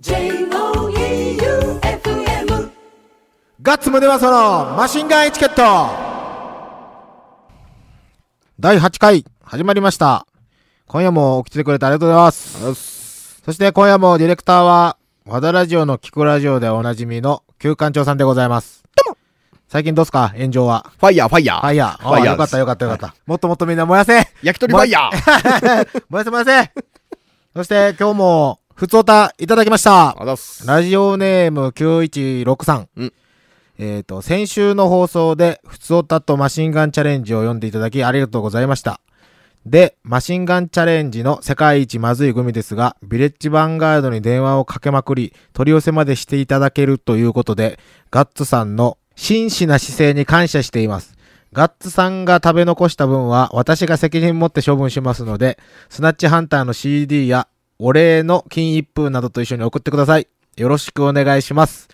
J-O-E-U-F-M ガッツムネマソのマシンガンエチケット第8回始まりました。今夜も起きてくれてありがとうございます。そして今夜もディレクターは、和田ラジオの聞くラジオでおなじみの旧館長さんでございます。最近どうすか？炎上は。ファイヤー、ファイヤー。ファイヤー。ファイヤーあよかったよかったよかった。もっともっとみんな燃やせ焼き鳥ファイヤー。燃やせ燃やせそして今日も、ふつおたいただきました。ラジオネーム9163。うんえっ、と、先週の放送で、ふつおたとマシンガンチャレンジを読んでいただきありがとうございました。で、マシンガンチャレンジの世界一まずいグミですが、ビレッジヴァンガードに電話をかけまくり、取り寄せまでしていただけるということで、ガッツさんの真摯な姿勢に感謝しています。ガッツさんが食べ残した分は私が責任持って処分しますので、スナッチハンターの CD やお礼の金一封などと一緒に送ってください。よろしくお願いします。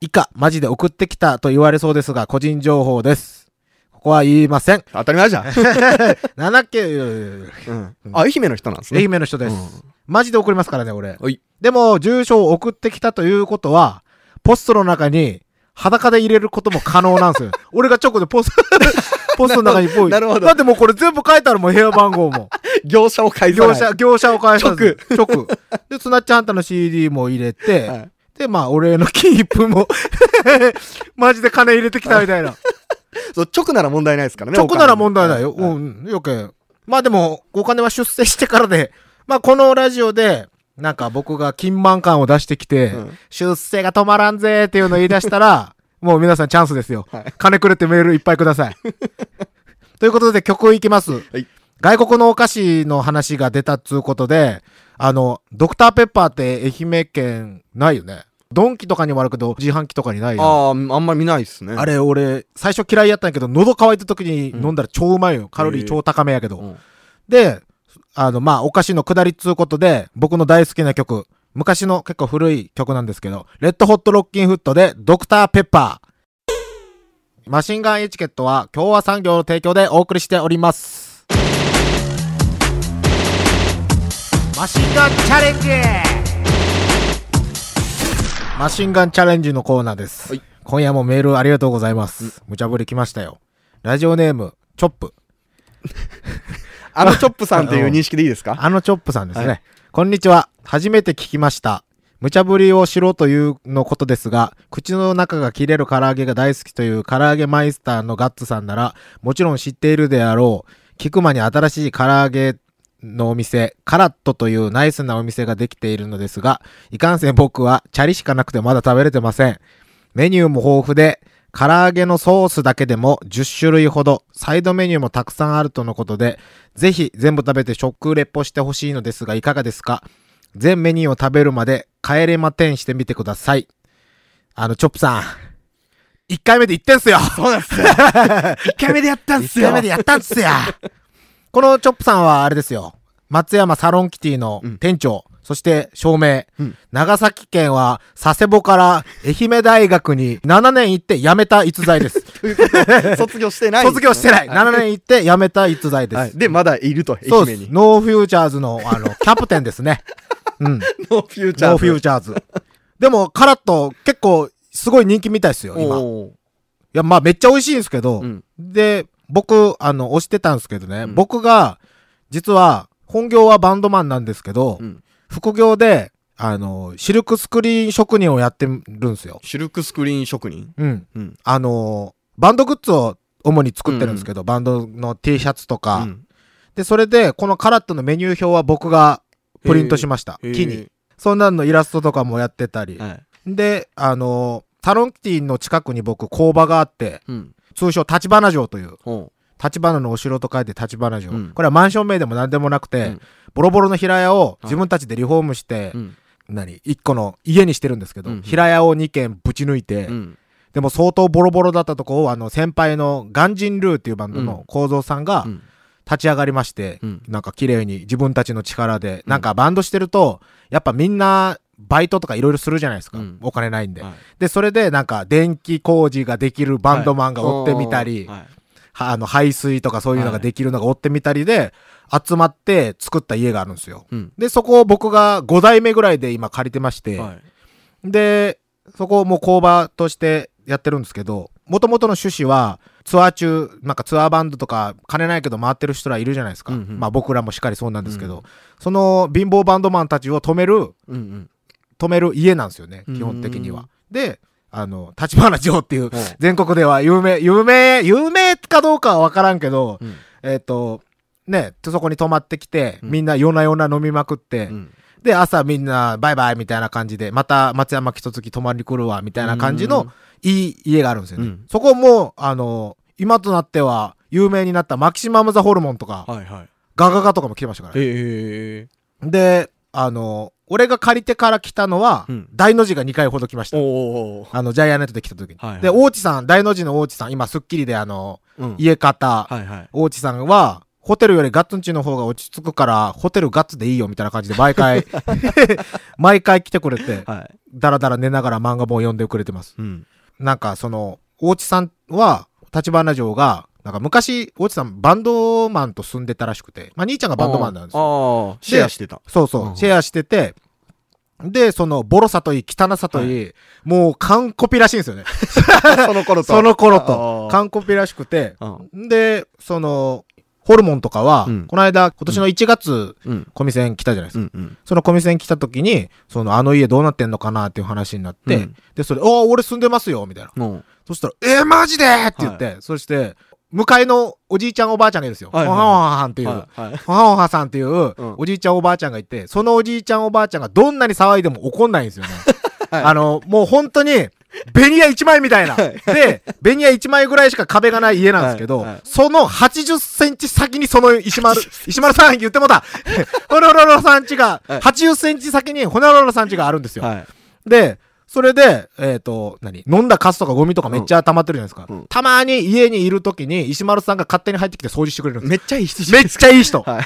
以下、マジで送ってきたと言われそうですが、個人情報です。ここは言いません。当たり前じゃん。なんだっけ、うん。あ、愛媛の人なんですね。愛媛の人です。マジで送りますからね、俺。はい。でも、住所を送ってきたということは、ポストの中に裸で入れることも可能なんですよ。俺が直でポスト、ポストの中にポイ。なるほどだってもうこれ全部書いてあるもん、部屋番号も。業者を介さ業者、業者を返さず。直。直。で、スナッチハンターの CD も入れて、はいで、まあ、俺の金一封も、マジで金入れてきたみたいな。そう、直なら問題ないですからね。直なら問題ないよ。はいうん、よけ。まあでも、お金は出世してからで、まあこのラジオで、なんか僕が金満感を出してきて、うん出世が止まらんぜっていうのを言い出したら、もう皆さんチャンスですよ。はい金くれってメールいっぱいください。ということで曲いきます。い外国のお菓子の話が出たっつうことで、あの、ドクターペッパーって愛媛県ないよね。ドンキとかにもあるけど、自販機とかにないよ。ああ、あんまり見ないっすね。あれ、俺、最初嫌いやったんやけど、喉乾いた時に飲んだら超うまいよ。カロリー超高めやけど。うんで、あの、まあ、お菓子の下りっつうことで、僕の大好きな曲、昔の結構古い曲なんですけど、レッドホットロッキンフットで、ドクターペッパー。マシンガンエチケットは、共和産業の提供でお送りしております。マシンガンチャレンジマシンガンチャレンジのコーナーです。はい今夜もメールありがとうございます。無茶ぶり来ましたよ。ラジオネーム、チョップ。あのチョップさんという認識でいいですか？あのチョップさんですね。はいこんにちは。初めて聞きました。無茶ぶりをしろというのことですが、口の中が切れる唐揚げが大好きという唐揚げマイスターのガッツさんなら、もちろん知っているであろう。聞く間に新しい唐揚げのお店、カラットというナイスなお店ができているのですが、いかんせん僕はチャリしかなくてまだ食べれてません。メニューも豊富で、唐揚げのソースだけでも10種類ほど、サイドメニューもたくさんあるとのことで、ぜひ全部食べて食レポしてほしいのですがいかがですか？全メニューを食べるまで帰れまてんしてみてください。あの、チョップさん。1回目で言ってんすよそう ですよ。一回目でやったんす1よ。回目でやったんすよこのチョップさんはあれですよ。松山サロンキティの店長、そして照明、うん長崎県は佐世保から愛媛大学に7年行って辞めた逸材です。卒業してない。卒業してない。は7年行って辞めた逸材です。はい。で、まだいると、そうです。愛媛に。ノーフューチャーズの、あの、キャプテンですね。うん。ノーフューチャーズ。ノーフューチャーズ。でも、カラッと結構、すごい人気みたいですよ、今。いや、まあ、めっちゃ美味しいんですけど、うんで、僕、あの、推してたんですけどね、うん僕が、実は、本業はバンドマンなんですけど、うん副業で、あの、シルクスクリーン職人をやってるんですよ。シルクスクリーン職人？うん。うん。あの、バンドグッズを主に作ってるんですけど、バンドの T シャツとか、うんで、それで、このカラットのメニュー表は僕がプリントしました。木に。そんなんのイラストとかもやってたり。はい。で、あの、タロンキティの近くに僕工場があって、うん。通称立花城という、ほ立花のお城と書いて立花城。うんこれはマンション名でも何でもなくて、うんボロボロの平屋を自分たちでリフォームして、う。うん。何？一個の家にしてるんですけど、うん平屋を2軒ぶち抜いて、うん。でも相当ボロボロだったとこを、あの、先輩のガンジンルーっていうバンドの構造さんがうん立ち上がりまして、うん。なんか綺麗に自分たちの力で、なんかバンドしてると、やっぱみんな、バイトとかいろいろするじゃないですか、うん。お金ないんで、はい。で、それでなんか電気工事ができるバンドマンが追ってみたり、はい。はあの排水とかそういうのができるのが追ってみたりで、集まって作った家があるんですよ。うん。で、そこを僕が5代目ぐらいで今借りてまして、はい。で、そこをもう工場としてやってるんですけど、もともとの趣旨は、ツアー中、なんかツアーバンドとか、金ないけど回ってる人らいるじゃないですか。うんうんまあ僕らもしっかりそうなんですけど、うんその貧乏バンドマンたちを止める、うんうん。止める家なんですよね、うん基本的には。で、あの、立花城っていう、全国では有名、有名、有名かどうかはわからんけど、うんえっ、と、ね、そこに泊まってきて、うんみんな夜な夜な飲みまくって、うん。で、朝みんなバイバイみたいな感じで、また松山一月泊まりに来るわ、みたいな感じのいい家があるんですよね。うんそこも、あの、今となっては有名になったマキシマム・ザ・ホルモンとか、はいはい。ガガガとかも来てましたからね。ええ。で、あの、俺が借りてから来たのは、うん大の字が2回ほど来ました。あの、ジャイアンネットで来た時に。はいはいで、大地さん、大の字の大地さん、今、スッキリであの、うん。家方、はいはい。大地さんは、ホテルよりガッツンチの方が落ち着くから、ホテルガッツでいいよみたいな感じで毎回、毎回来てくれて、はい。だらだら寝ながら漫画本読んでくれてます。うん。なんかその、大地さんは、立花城が、なんか昔、大地さんバンドマンと住んでたらしくて、まあ兄ちゃんがバンドマンなんですよ。ああ、シェアしてた。そうそう、うんシェアしてて、で、その、ボロさといい、汚さといい、もう完コピらしいんですよね。その頃と。その頃あとー、完コピらしくて、うん。で、その、ホルモンとかは、うんこの間、今年の1月、うん。コミセン来たじゃないですか。うん。うん。そのコミセン来た時に、その、あの家どうなってんのかなっていう話になって、うんで、それ、ああ、俺住んでますよ、みたいな。もそしたら、えー、マジでって言って、そして、向かいのおじいちゃんおばあちゃんがいるんですよ。はいはいおはおははんってう。いう。はい。はい。おはおはさんっていう、んおじいちゃんおばあちゃんがいて、そのおじいちゃんおばあちゃんがどんなに騒いでも怒んないんですよね。はいあの、もう本当に、ベニヤ1枚みたいな。はいで、ベニヤ1枚ぐらいしか壁がない家なんですけど、はいはいその80センチ先にその石丸、石丸さん言ってもうた。ホノロロさん家が、はい80センチ先にホノロロさん家があるんですよ。はい。で、それで、えっ、と、何？飲んだカスとかゴミとかめっちゃ溜まってるじゃないですか。うんたまに家にいる時に石丸さんが勝手に入ってきて掃除してくれるんですよ。めっちゃいい人めっちゃいい人。はい。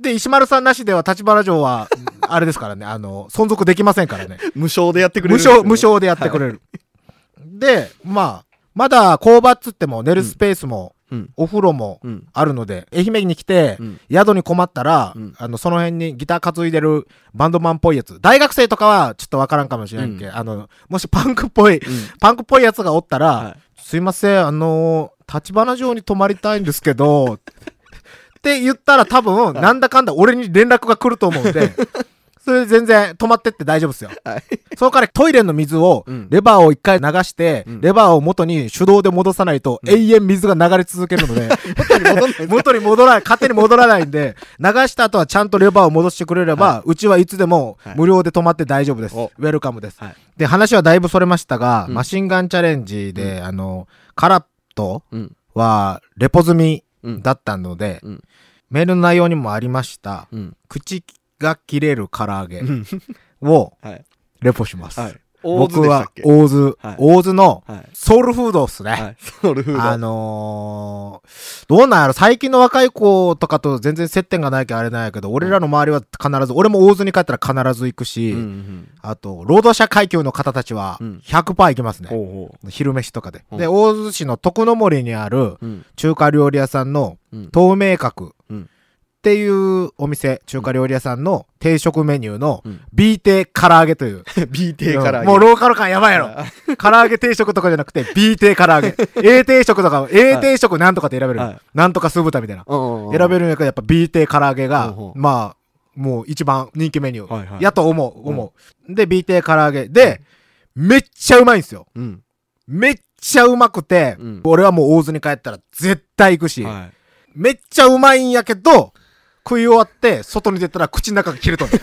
で、石丸さんなしでは立花城は、あれですからね、あの、存続できませんからね。無償でやってくれる無償、無償でやってくれる。で、まあ、まだ工場っつっても寝るスペースも、うん。お風呂もうん。あるので、愛媛に来て、うん。宿に困ったら、うんあの、その辺にギター担いでるバンドマンっぽいやつ。大学生とかはちょっとわからんかもしれんけ、うんあの、もしパンクっぽい、パンクっぽいやつがおったら、はすいません、あのー、立花城に泊まりたいんですけど、って言ったら多分、なんだかんだ俺に連絡が来ると思うんで、それで全然泊まってって大丈夫ですよ。はい。そこからトイレの水をうん、レバーを一回流して、うんレバーを元に手動で戻さないと、うん永遠水が流れ続けるので、元に戻らない、勝手に戻らないんで、流した後はちゃんとレバーを戻してくれれば、うちはいつでもはい無料で泊まって大丈夫です。おウェルカムです。はい。で、話はだいぶそれましたが、うんマシンガンチャレンジで、あの、カラットうん。はレポ済みうん。だったので、うんメールの内容にもありました、うん。口が切れる唐揚げうん。をはい。レポします。はい。僕は大津、はい大津のはい。ソウルフードっすね。はい。ソウルフード。あのー、どうなんやろ？最近の若い子とかと全然接点がないけどあれなんやけど、俺らの周りは必ず、俺も大津に帰ったら必ず行くし、うんうんあと、労働者階級の方たちはうん100%行きますうん。ね。ほうほ昼飯とかで。うんで、大洲市の徳の森にある。中華料理屋さんのうん。透明閣うんっていうお店、中華料理屋さんの定食メニューのうん。B 定唐揚げという。B 定から。もうローカル感やばいやろ。唐揚げ定食とかじゃなくて B 定唐揚げ。A 定食とか、A 定食なんとかって選べる。はいなんとか酢豚みたいな。うん。選べるんやけど、やっぱ B 定唐揚げがまあ、もう一番人気メニュー。やと思う、思う。で、B 定唐揚げ。で、めっちゃうまいんですよ。うん。めっちゃうまくて、うん俺はもう大津に帰ったら絶対行くし、はめっちゃうまいんやけど、食い終わって、外に出たら口の中が切れとんね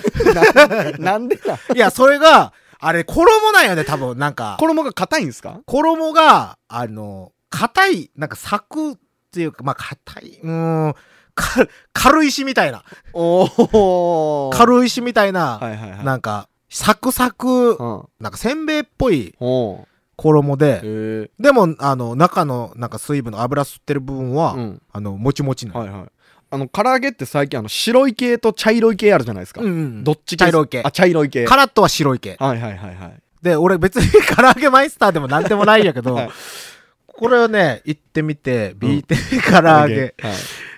い。なんでだん？いや、それが、あれ、衣なんやで、多分、なんか。衣が硬いんですか？衣が、あの、硬い、なんかサクっていうか、まあ、硬い、うーん、か軽石みたいな。おお。軽石みたいな、はいはいはい。なんか、サクサク、うん。なんかせんべいっぽい衣で、へでも、あの、中の、なんか水分の油吸ってる部分は、え。うん。あの、もちもちなの。はいはい。あの、唐揚げって最近あの、白い系と茶色い系あるじゃないですか。うんうんどっち系？茶色い系あ、茶色い系。カラッとは白い系。はいはいはいはい。で、俺別に唐揚げマイスターでもなんでもないんやけど、はいこれをね、行ってみて、ビーテ唐揚げ。はい。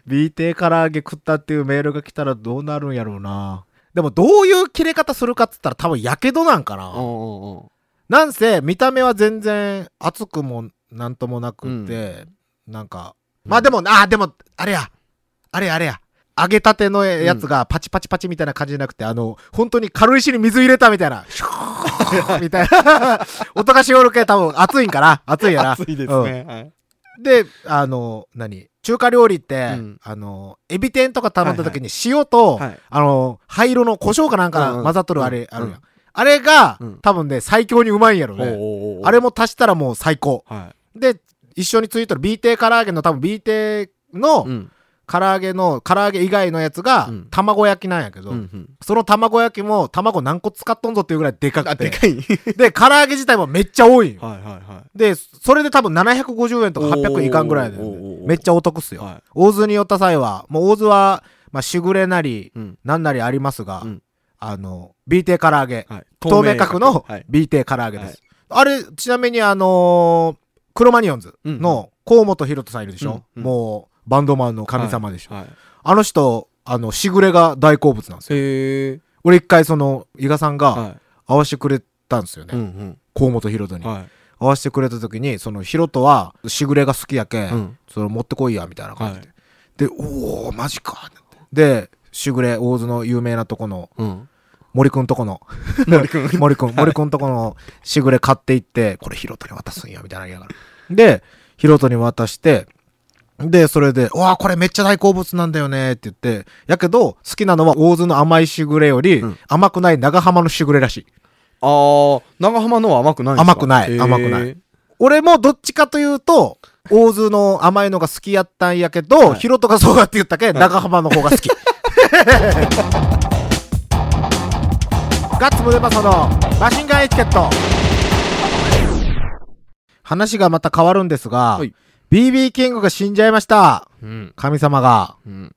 BT 唐揚げ食ったっていうメールが来たらどうなるんやろうな。でもどういう切れ方するかっつったら多分やけどなんかな。うんうんうんなんせ見た目は全然熱くもなんともなくって、なんか、まあでも、あ、でも、あれや、あれあれや。揚げたてのやつがパチパチパチみたいな感じじゃなくて、あの、本当に軽石に水入れたみたいな、シューみたいな、音がしおるけ多分熱いんかな？熱いやな。熱いですね。はいうんで、あの、何？中華料理って、うんあの、エビ天とか頼んだ時に塩と、はいあの、灰色の胡椒かなんかうんうん混ざっとるあれ、うんあるやん。あれが、うん多分ね、最強にうまいんやろおうね。おうおうあれも足したらもう最高。はで、一緒についてる B 亭唐揚げの多分 B 亭のい。うん。唐揚げの、唐揚げ以外のやつがうん卵焼きなんやけど、うんうんその卵焼きも卵何個使っとんぞっていうぐらいでかあ、くて。でかい。で、唐揚げ自体もめっちゃ多いんよ。はいはいはで、それで多分750円とか800円いかんぐらいで、おーおーおーめっちゃお得っすい。よ。はい。大津に寄った際は、もう大津は、まあ、しぐれなり、うん。なんなりありますが、うんあの、B 亭唐揚げ、はい。透明角のはい。B 亭唐揚げです。はいあれ、ちなみにあのークロマニオンズの河本大翔さんいるでしょ、うんうんもう、バンドマンの神様でしょ、はい。あの人、あの、しぐれが大好物なんですよ。俺一回その、伊賀さんがは合わせてくれたんですよね。い。うん河本大翔に。うん。はい。合わせてくれた時に、その、ヒロトは、しぐれが好きやけ、うんそれ持ってこいや、みたいな感じで。はで、おー、マジか。で、しぐれ、大津の有名なとこの、うん。森くんとこの、森くん。森くん、森くんとこのしぐれ買っていって、これヒロトに渡すんや、みたいな言いながら。で、ヒロトに渡して、で、それで、うわあこれめっちゃ大好物なんだよねって言って、やけど、好きなのは大津の甘いしぐれより、うん甘くない長浜のしぐれらしい。あー、長浜のは甘くないんですか？甘くないへー甘くない。俺もどっちかというと、大津の甘いのが好きやったんやけど、はいヒロトがそうだって言ったけ、長浜の方が好き。ガッツムデパソのマシンガンエチケット。話がまた変わるんですが、はい BB キングが死んじゃいました。うん。神様が。うん。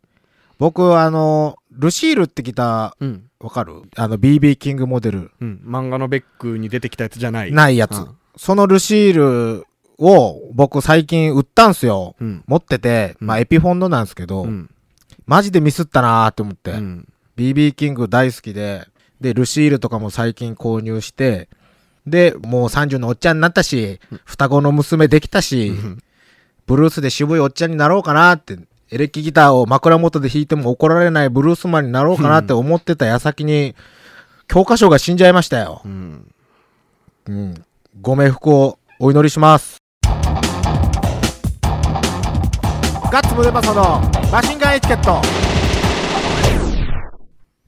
僕、あの、ルシールってギタうん。ー、わかる？あの、BB キングモデル。うん。漫画のベックに出てきたやつじゃない。ないやつ。うんそのルシールを僕最近売ったんすよ。うん。持ってて、まあうんエピフォンドなんですけど、うん。マジでミスったなーって思って、うん。BB キング大好きで、で、ルシールとかも最近購入して、で、もう30のおっちゃんになったし、双子の娘できたし、うんブルースで渋いおっちゃんになろうかなって、エレキギターを枕元で弾いても怒られないブルースマンになろうかなって思ってた矢先に、教科書が死んじゃいましたよう。ん。うん。ご冥福をお祈りします。ガッツムデパソのマシンガンエチケット。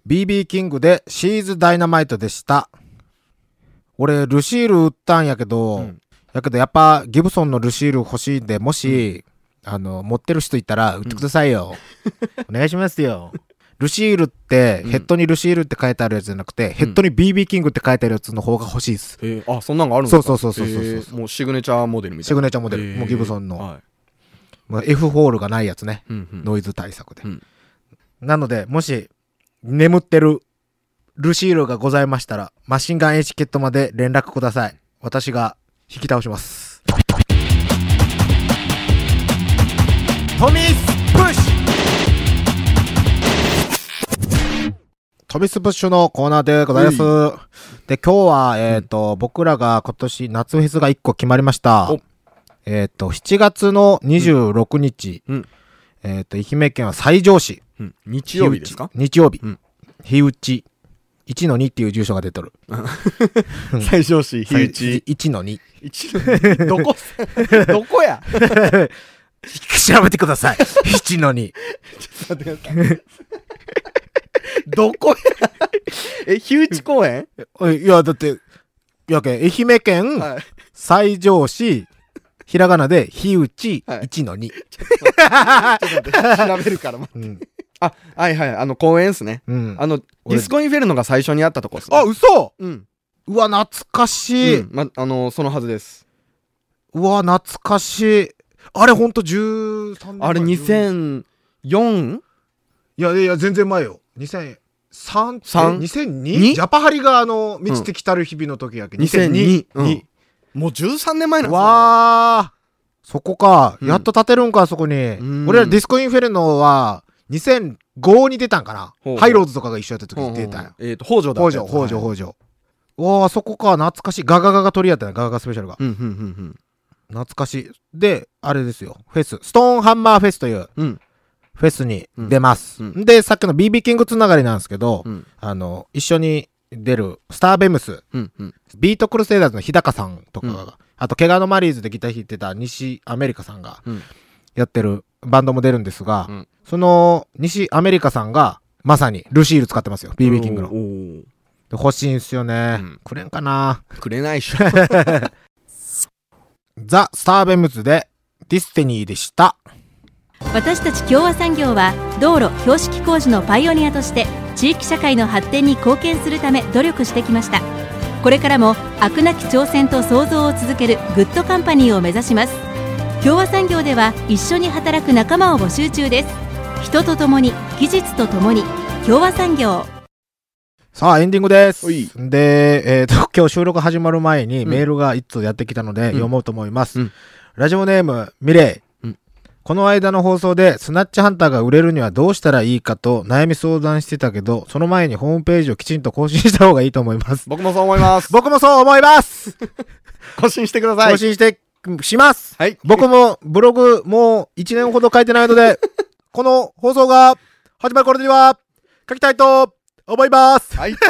BB キングでシーズダイナマイトでした。俺、ルシール売ったんやけど、うんやけどやっぱギブソンのルシール欲しいんで、もし、あの、持ってる人いたら売ってくださいよ。お願いしますよ。ルシールって、うんヘッドにルシールって書いてあるやつじゃなくて、ヘッドに BB キングって書いてあるやつの方が欲しいです。えー、あ、そんなんがあるんですか？そうそうそうそうそうえーもうシグネチャーモデルみたいな。シグネチャーモデルえーもうギブソンのはい。まあ F ホールがないやつね。うんうんノイズ対策で。うんなので、もし、眠ってるルシールがございましたら、マシンガンエチケットまで連絡ください。私が引き倒します。トミスプッシュトミスプッシュのコーナーでございます。で、今日は、えっ、と、僕らが今年夏フェスが1個決まりましたお。えっ、と、7月の26日、うんえっ、と、愛媛県は西条市。うん日曜日ですか？日曜日。うん日打ち。1の2っていう住所が出とる。最小子、日打ち。1の2。一のどこ？どこや？調べてください。1の2。待ってくださいどこや？え、日打ち公園？いや、だって、やけん、愛媛県、はい。西条市、ひらがなで、日打ち、はい1の2。ちょっと待って、調べるから。うん。あ、はいはい、あの公園っすね。うん。あの、デ俺ィスコインフェルノが最初にあったとこっすね。あ、嘘うん。うわ、懐かしい。うん、ま、あの、そのはずです。うわ、懐かしい。あれ、ほんと13年前あれ、2004? いや、いや、全然前よ。2003? 三？2002? にジャパハリが、あの、満ちてきたる日々の時やけ。2002 2002。もう13年前なんですねわそこか。うんやっと立てるんか、そこにん。俺らディスコインフェルノは、2005に出たんかな？ハイローズとかが一緒やった時に出たんや。えっと、北条だ北条、北条、北条。おー、そこか、懐かしい。ガガガが取り合ったね、ガガガスペシャルが。うん、うん、うん、懐かしい。で、あれですよ。フェス。ストーンハンマーフェスといううん。フェスに出ます。うんで、さっきの BB キングつながりなんですけど、うん。あの、一緒に出るスターベムズ、うん、うん。ビートクルセイダーズの日高さんとかが、うんあと、毛皮のマリーズでギター弾いてた西アメリカさんがうんやってるバンドも出るんですが、うんその西アメリカさんがまさにルシール使ってますよ、BB キングの。欲しいんすよね。うんくれんかなくれないっしょ。ザ・スターベムズでディスティニーでした。私たち共和産業は道路標識工事のパイオニアとして地域社会の発展に貢献するため努力してきましたこれからも飽くなき挑戦と創造を続けるグッドカンパニーを目指します共和産業では一緒に働く仲間を募集中です人とともに技術とともに共和産業さあ、エンディングです。で、えっ、と、今日収録始まる前にうんメールが一通やってきたので、読もうと思います。うんラジオネーム、ミレイ。うんこの間の放送で、スナッチハンターが売れるにはどうしたらいいかと悩み相談してたけど、その前にホームページをきちんと更新した方がいいと思います。僕もそう思います。僕もそう思います 更新してください。更新して、しますはい。僕もブログもう1年ほど書いてないので、この放送が始まる頃には書きたいと思います。はい。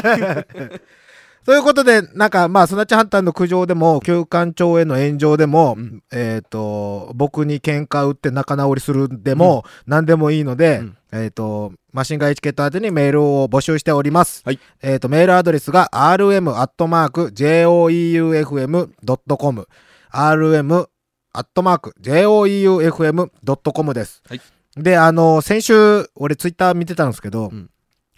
ということで、なんか、まあ、スナッチハンターの苦情でも、旧館長への炎上でも、うんえっ、と、僕に喧嘩売って仲直りするでも、何でもいいので、うんえっ、と、マシンガンエチケット宛てにメールを募集しております。はいえっ、と、メールアドレスが rm.joeufm.com rm.joeufm.com です。はい。で、あの、先週、俺ツイッター見てたんですけど、うん。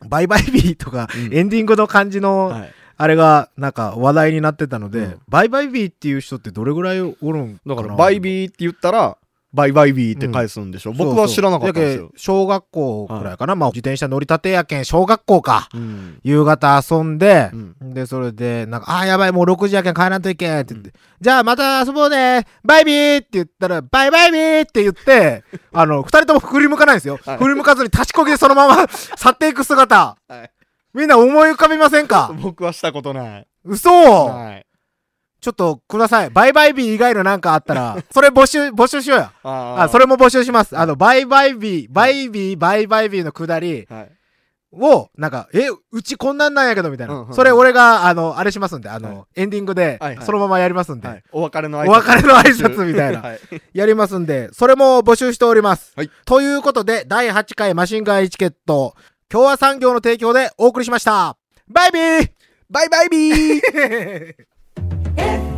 バイバイビーとか、うん。エンディングの感じの、はい。あれが、なんか話題になってたので、うん。バイバイビーっていう人ってどれぐらいおるんだから、バイビーって言ったら、バイバイビーって返すんでしょ？僕は知らなかったんですよ小学校くらいかな、まあ自転車乗りたてやけん、小学校か。うん。夕方遊んでう、ん。で、それで、なんか、あーやばい、もう6時やけん帰らんといけんって言って、じゃあまた遊ぼうねバイビーって言ったら、バイバイビーって言って、あの、二人とも振り向かないんですよ。はい振り向かずに立ちこぎでそのまま 去っていく姿。はいみんな思い浮かびませんか？僕はしたことない。嘘、はい。ちょっとください。バイバイビー以外のなんかあったら、それ募集、募集しようや。ああ、それも募集します。あの、バイバイビー、バイビー、バイバイビーのくだりはい。を、なんか、え、うちこんなんなんやけど、みたいな。それ俺が、あの、あれしますんで、あの、はいエンディングでそのままやりますんで、はい。お別れのお別れの挨拶みたいな はい。やりますんで、それも募集しております。はいということで、第8回マシンガンエチケット、共和産業の提供でお送りしました。バイビーバイバイビー If